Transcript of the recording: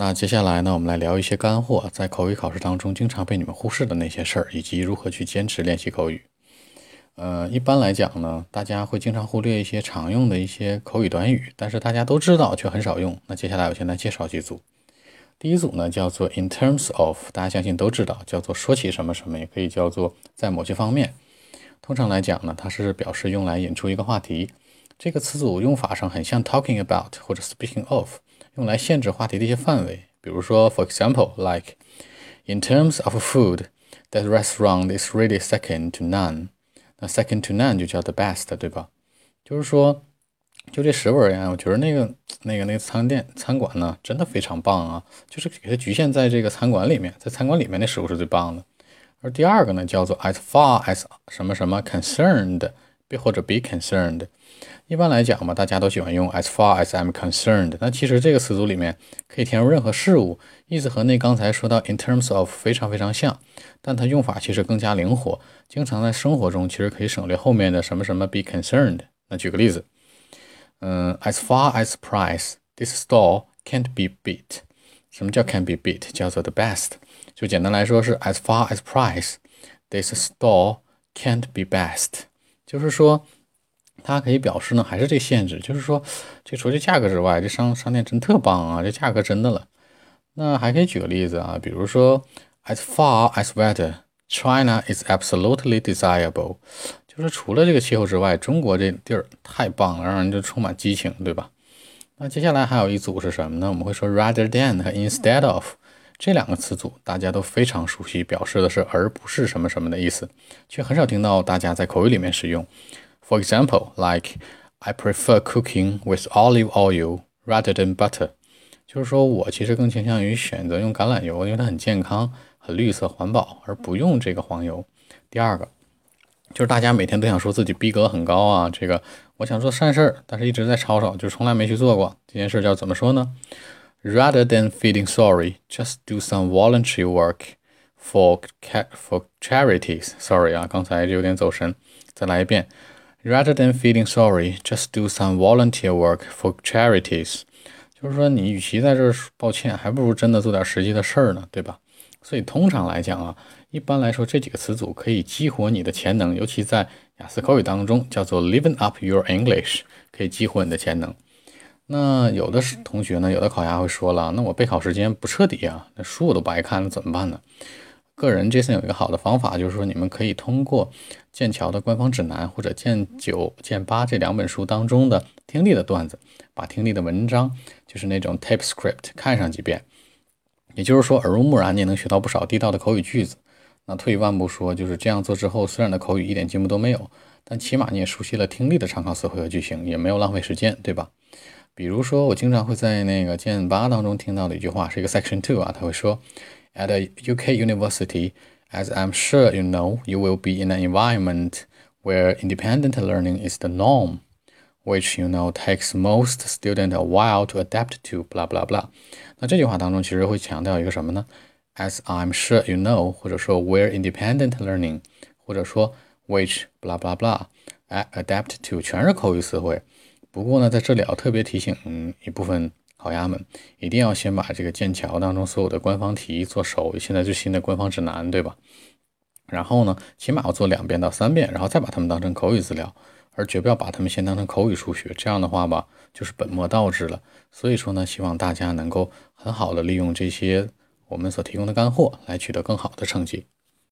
那接下来呢，我们来聊一些干货，在口语考试当中经常被你们忽视的那些事儿，以及如何去坚持练习口语。呃，一般来讲呢，大家会经常忽略一些常用的一些口语短语，但是大家都知道却很少用。那接下来我先来介绍几组。第一组呢叫做 in terms of，大家相信都知道，叫做说起什么什么，也可以叫做在某些方面。通常来讲呢，它是表示用来引出一个话题。这个词组用法上很像 talking about 或者 speaking of。用来限制话题的一些范围，比如说，for example，like in terms of food, that restaurant is really second to none。那 second to none 就叫 the best，对吧？就是说，就这食物而言，我觉得那个那个那个餐店餐馆呢，真的非常棒啊！就是给它局限在这个餐馆里面，在餐馆里面那食物是最棒的。而第二个呢，叫做 as far as 什么什么 concerned，be 或者 be concerned。一般来讲嘛，大家都喜欢用 as far as I'm concerned。那其实这个词组里面可以填入任何事物，意思和那刚才说到 in terms of 非常非常像，但它用法其实更加灵活，经常在生活中其实可以省略后面的什么什么 be concerned。那举个例子，嗯，as far as price，this store can't be beat。什么叫 can't be beat？叫做 the best。就简单来说是 as far as price，this store can't be best。就是说。它可以表示呢，还是这限制，就是说，这除去价格之外，这商商店真特棒啊，这价格真的了。那还可以举个例子啊，比如说，as far as weather，China is absolutely desirable，就是除了这个气候之外，中国这地儿太棒了，让人就充满激情，对吧？那接下来还有一组是什么呢？我们会说 rather than 和 instead of 这两个词组，大家都非常熟悉，表示的是而不是什么什么的意思，却很少听到大家在口语里面使用。For example, like I prefer cooking with olive oil rather than butter，就是说我其实更倾向于选择用橄榄油，因为它很健康、很绿色、环保，而不用这个黄油。第二个就是大家每天都想说自己逼格很高啊，这个我想做善事儿，但是一直在吵吵，就从来没去做过这件事，叫怎么说呢？Rather than feeling sorry, just do some voluntary work for for charities. Sorry 啊，刚才有点走神，再来一遍。Rather than feeling sorry, just do some volunteer work for charities。就是说，你与其在这儿抱歉，还不如真的做点实际的事儿呢，对吧？所以通常来讲啊，一般来说这几个词组可以激活你的潜能，尤其在雅思口语当中叫做 living up your English，可以激活你的潜能。那有的同学呢，有的考鸭会说了，那我备考时间不彻底啊，那书我都不爱看了，怎么办呢？个人，Jason 有一个好的方法，就是说你们可以通过剑桥的官方指南或者剑九、剑八这两本书当中的听力的段子，把听力的文章，就是那种 tape script 看上几遍。也就是说，耳濡目染，你也能学到不少地道的口语句子。那退一万步说，就是这样做之后，虽然的口语一点进步都没有，但起码你也熟悉了听力的常考词汇和句型，也没有浪费时间，对吧？比如说，我经常会在那个剑八当中听到的一句话，是一个 section two 啊，他会说。At a UK university, as I'm sure you know, you will be in an environment where independent learning is the norm, which you know takes most students a while to adapt to. Blah blah blah. 那这句话当中其实会强调一个什么呢？As I'm sure you know，或者说 where independent learning，或者说 which blah blah blah adapt to，全是口语词汇。 不过呢，在这里要特别提醒一部分烤鸭们一定要先把这个剑桥当中所有的官方题做熟，现在最新的官方指南，对吧？然后呢，起码要做两遍到三遍，然后再把它们当成口语资料，而绝不要把它们先当成口语数学。这样的话吧，就是本末倒置了。所以说呢，希望大家能够很好的利用这些我们所提供的干货，来取得更好的成绩。